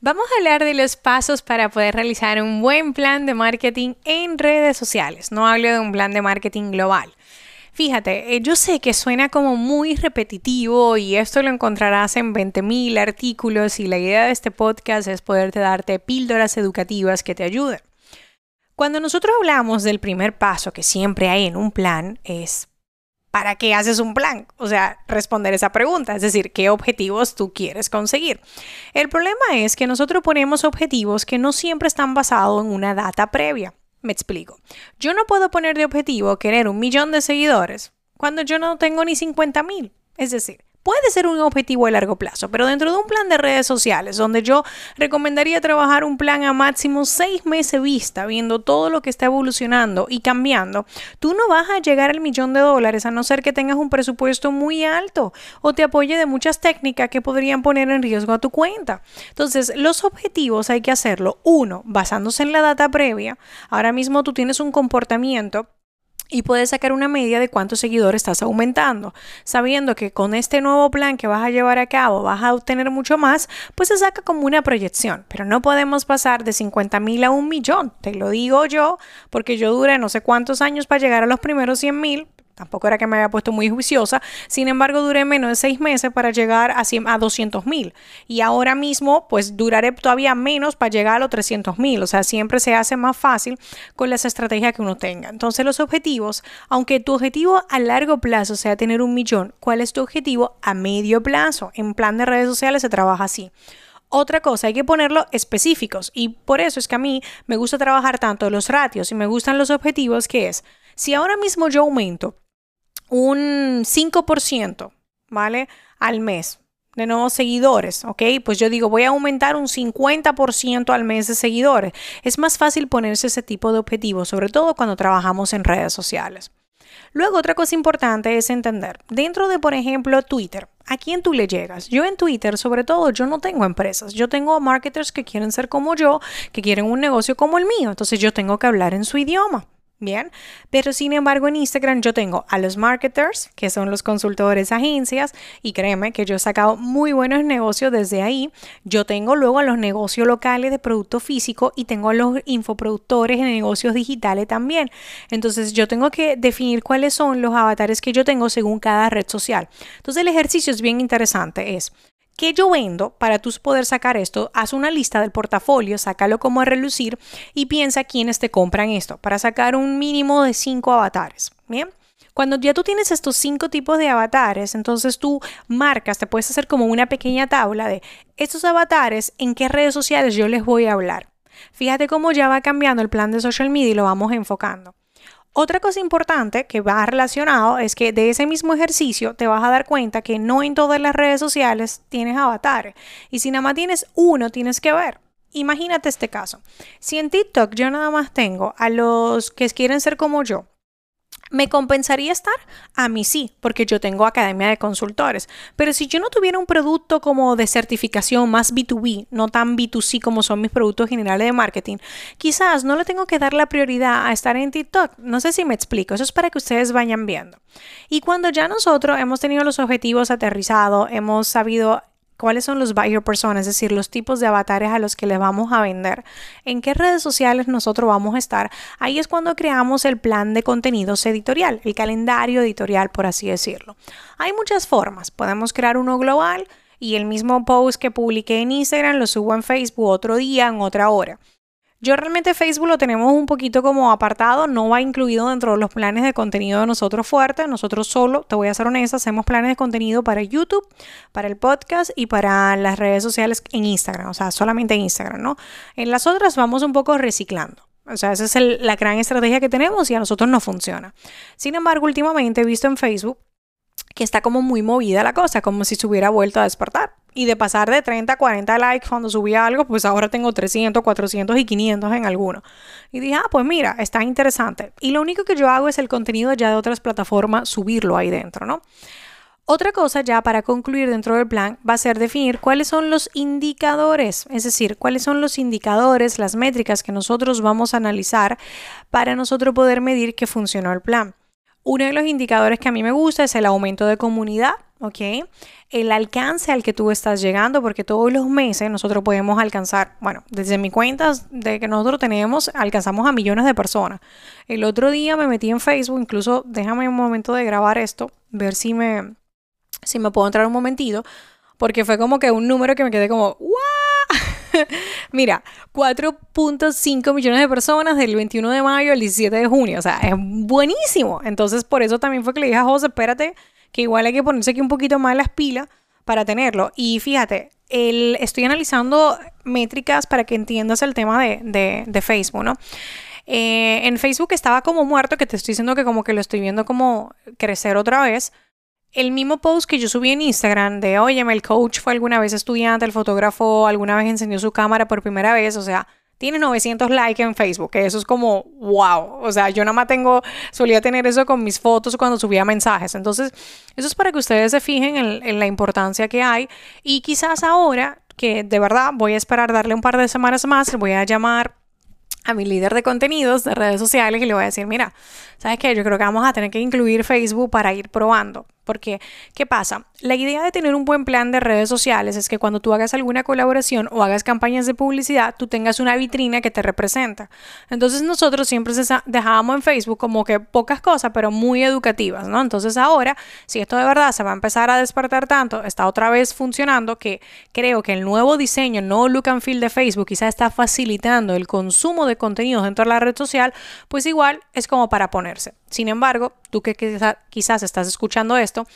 Vamos a hablar de los pasos para poder realizar un buen plan de marketing en redes sociales. No hablo de un plan de marketing global. Fíjate, eh, yo sé que suena como muy repetitivo y esto lo encontrarás en 20.000 artículos y la idea de este podcast es poderte darte píldoras educativas que te ayuden. Cuando nosotros hablamos del primer paso que siempre hay en un plan es ¿para qué haces un plan? O sea, responder esa pregunta, es decir, ¿qué objetivos tú quieres conseguir? El problema es que nosotros ponemos objetivos que no siempre están basados en una data previa. Me explico. Yo no puedo poner de objetivo querer un millón de seguidores cuando yo no tengo ni 50 mil. Es decir, puede ser un objetivo a largo plazo, pero dentro de un plan de redes sociales, donde yo recomendaría trabajar un plan a máximo seis meses vista, viendo todo lo que está evolucionando y cambiando, tú no vas a llegar al millón de dólares a no ser que tengas un presupuesto muy alto o te apoye de muchas técnicas que podrían poner en riesgo a tu cuenta. Entonces, los objetivos hay que hacerlo, uno, basándose en la data previa. Ahora mismo tú tienes un comportamiento y puedes sacar una media de cuántos seguidores estás aumentando. Sabiendo que con este nuevo plan que vas a llevar a cabo vas a obtener mucho más, pues se saca como una proyección. Pero no podemos pasar de 50 mil a un millón. Te lo digo yo, porque yo duré no sé cuántos años para llegar a los primeros 100 mil, Tampoco era que me había puesto muy juiciosa. Sin embargo, duré menos de seis meses para llegar a, a 200 mil. Y ahora mismo, pues duraré todavía menos para llegar a los 300 mil. O sea, siempre se hace más fácil con las estrategias que uno tenga. Entonces, los objetivos, aunque tu objetivo a largo plazo sea tener un millón, ¿cuál es tu objetivo a medio plazo? En plan de redes sociales se trabaja así. Otra cosa, hay que ponerlo específicos y por eso es que a mí me gusta trabajar tanto los ratios y me gustan los objetivos que es, si ahora mismo yo aumento un 5%, ¿vale? Al mes de nuevos seguidores, ¿ok? Pues yo digo, voy a aumentar un 50% al mes de seguidores. Es más fácil ponerse ese tipo de objetivos, sobre todo cuando trabajamos en redes sociales. Luego, otra cosa importante es entender, dentro de, por ejemplo, Twitter, ¿a quién tú le llegas? Yo en Twitter, sobre todo, yo no tengo empresas, yo tengo marketers que quieren ser como yo, que quieren un negocio como el mío, entonces yo tengo que hablar en su idioma. Bien, pero sin embargo en Instagram yo tengo a los marketers, que son los consultores, agencias, y créeme que yo he sacado muy buenos negocios desde ahí. Yo tengo luego a los negocios locales de producto físico y tengo a los infoproductores de negocios digitales también. Entonces yo tengo que definir cuáles son los avatares que yo tengo según cada red social. Entonces el ejercicio es bien interesante, es ¿Qué yo vendo para tú poder sacar esto? Haz una lista del portafolio, sácalo como a relucir y piensa quiénes te compran esto para sacar un mínimo de cinco avatares. Bien. Cuando ya tú tienes estos cinco tipos de avatares, entonces tú marcas, te puedes hacer como una pequeña tabla de estos avatares, en qué redes sociales yo les voy a hablar. Fíjate cómo ya va cambiando el plan de social media y lo vamos enfocando. Otra cosa importante que va relacionado es que de ese mismo ejercicio te vas a dar cuenta que no en todas las redes sociales tienes avatares. Y si nada más tienes uno, tienes que ver. Imagínate este caso. Si en TikTok yo nada más tengo a los que quieren ser como yo, ¿Me compensaría estar? A mí sí, porque yo tengo academia de consultores. Pero si yo no tuviera un producto como de certificación más B2B, no tan B2C como son mis productos generales de marketing, quizás no le tengo que dar la prioridad a estar en TikTok. No sé si me explico, eso es para que ustedes vayan viendo. Y cuando ya nosotros hemos tenido los objetivos aterrizados, hemos sabido cuáles son los buyer personas, es decir, los tipos de avatares a los que les vamos a vender, en qué redes sociales nosotros vamos a estar. Ahí es cuando creamos el plan de contenidos editorial, el calendario editorial, por así decirlo. Hay muchas formas. Podemos crear uno global y el mismo post que publiqué en Instagram lo subo en Facebook otro día, en otra hora. Yo realmente Facebook lo tenemos un poquito como apartado, no va incluido dentro de los planes de contenido de nosotros fuerte. Nosotros solo, te voy a ser honesta, hacemos planes de contenido para YouTube, para el podcast y para las redes sociales en Instagram, o sea, solamente en Instagram, ¿no? En las otras vamos un poco reciclando. O sea, esa es la gran estrategia que tenemos y a nosotros no funciona. Sin embargo, últimamente he visto en Facebook que está como muy movida la cosa, como si se hubiera vuelto a despertar. Y de pasar de 30 a 40 likes cuando subía algo, pues ahora tengo 300, 400 y 500 en alguno. Y dije, ah, pues mira, está interesante. Y lo único que yo hago es el contenido ya de otras plataformas, subirlo ahí dentro, ¿no? Otra cosa ya para concluir dentro del plan va a ser definir cuáles son los indicadores, es decir, cuáles son los indicadores, las métricas que nosotros vamos a analizar para nosotros poder medir que funcionó el plan. Uno de los indicadores que a mí me gusta es el aumento de comunidad, ¿ok? El alcance al que tú estás llegando, porque todos los meses nosotros podemos alcanzar, bueno, desde mi cuenta de que nosotros tenemos, alcanzamos a millones de personas. El otro día me metí en Facebook, incluso déjame un momento de grabar esto, ver si me, si me puedo entrar un momentito, porque fue como que un número que me quedé como, ¡Wow! Mira, 4.5 millones de personas del 21 de mayo al 17 de junio, o sea, es buenísimo. Entonces, por eso también fue que le dije a José, espérate, que igual hay que ponerse aquí un poquito más las pilas para tenerlo. Y fíjate, el, estoy analizando métricas para que entiendas el tema de, de, Facebook, ¿no? Eh, en Facebook estaba como muerto, que te estoy diciendo que como que lo estoy viendo como crecer otra vez el mismo post que yo subí en Instagram de, oye, el coach fue alguna vez estudiante, el fotógrafo alguna vez enseñó su cámara por primera vez, o sea, tiene 900 likes en Facebook, que eso es como, wow, o sea, yo nada más tengo, solía tener eso con mis fotos cuando subía mensajes, entonces, eso es para que ustedes se fijen en, en la importancia que hay y quizás ahora, que de verdad voy a esperar darle un par de semanas más, voy a llamar a mi líder de contenidos de redes sociales y le voy a decir, mira, ¿sabes qué? Yo creo que vamos a tener que incluir Facebook para ir probando. Porque, ¿qué pasa? La idea de tener un buen plan de redes sociales es que cuando tú hagas alguna colaboración o hagas campañas de publicidad, tú tengas una vitrina que te representa. Entonces nosotros siempre dejábamos en Facebook como que pocas cosas, pero muy educativas, ¿no? Entonces ahora, si esto de verdad se va a empezar a despertar tanto, está otra vez funcionando, que creo que el nuevo diseño, nuevo look and feel de Facebook quizás está facilitando el consumo de contenidos dentro de la red social, pues igual es como para ponerse. Sin embargo, tú que quizás estás escuchando esto,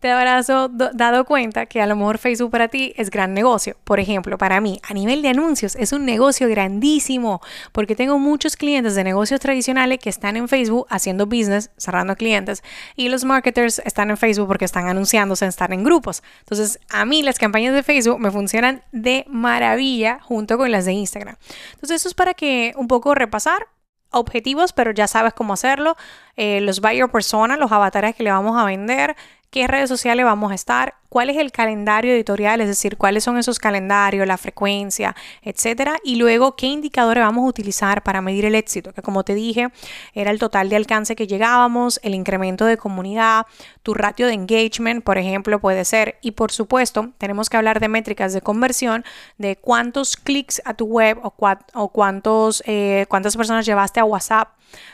te habrás dado cuenta que a lo mejor Facebook para ti es gran negocio. Por ejemplo, para mí, a nivel de anuncios, es un negocio grandísimo porque tengo muchos clientes de negocios tradicionales que están en Facebook haciendo business, cerrando clientes, y los marketers están en Facebook porque están anunciándose, están en grupos. Entonces, a mí las campañas de Facebook me funcionan de maravilla junto con las de Instagram. Entonces, eso es para que un poco repasar objetivos, pero ya sabes cómo hacerlo. Eh, los buyer persona, los avatares que le vamos a vender, qué redes sociales vamos a estar, cuál es el calendario editorial, es decir, cuáles son esos calendarios, la frecuencia, etcétera, y luego qué indicadores vamos a utilizar para medir el éxito, que como te dije, era el total de alcance que llegábamos, el incremento de comunidad, tu ratio de engagement, por ejemplo, puede ser, y por supuesto, tenemos que hablar de métricas de conversión, de cuántos clics a tu web o, cuántos, eh, cuántas personas llevaste a WhatsApp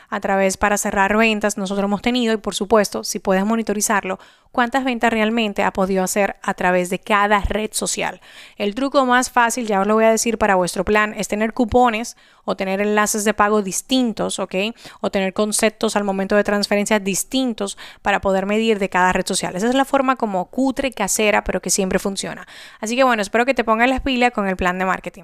a través para cerrar ventas nosotros hemos tenido y por supuesto, si puedes monitorizarlo, cuántas ventas realmente ha podido hacer a través de cada red social. El truco más fácil, ya os lo voy a decir para vuestro plan, es tener cupones o tener enlaces de pago distintos, ¿ok? O tener conceptos al momento de transferencia distintos para poder medir de cada red social. Esa es la forma como cutre, casera, pero que siempre funciona. Así que bueno, espero que te pongas las pilas con el plan de marketing.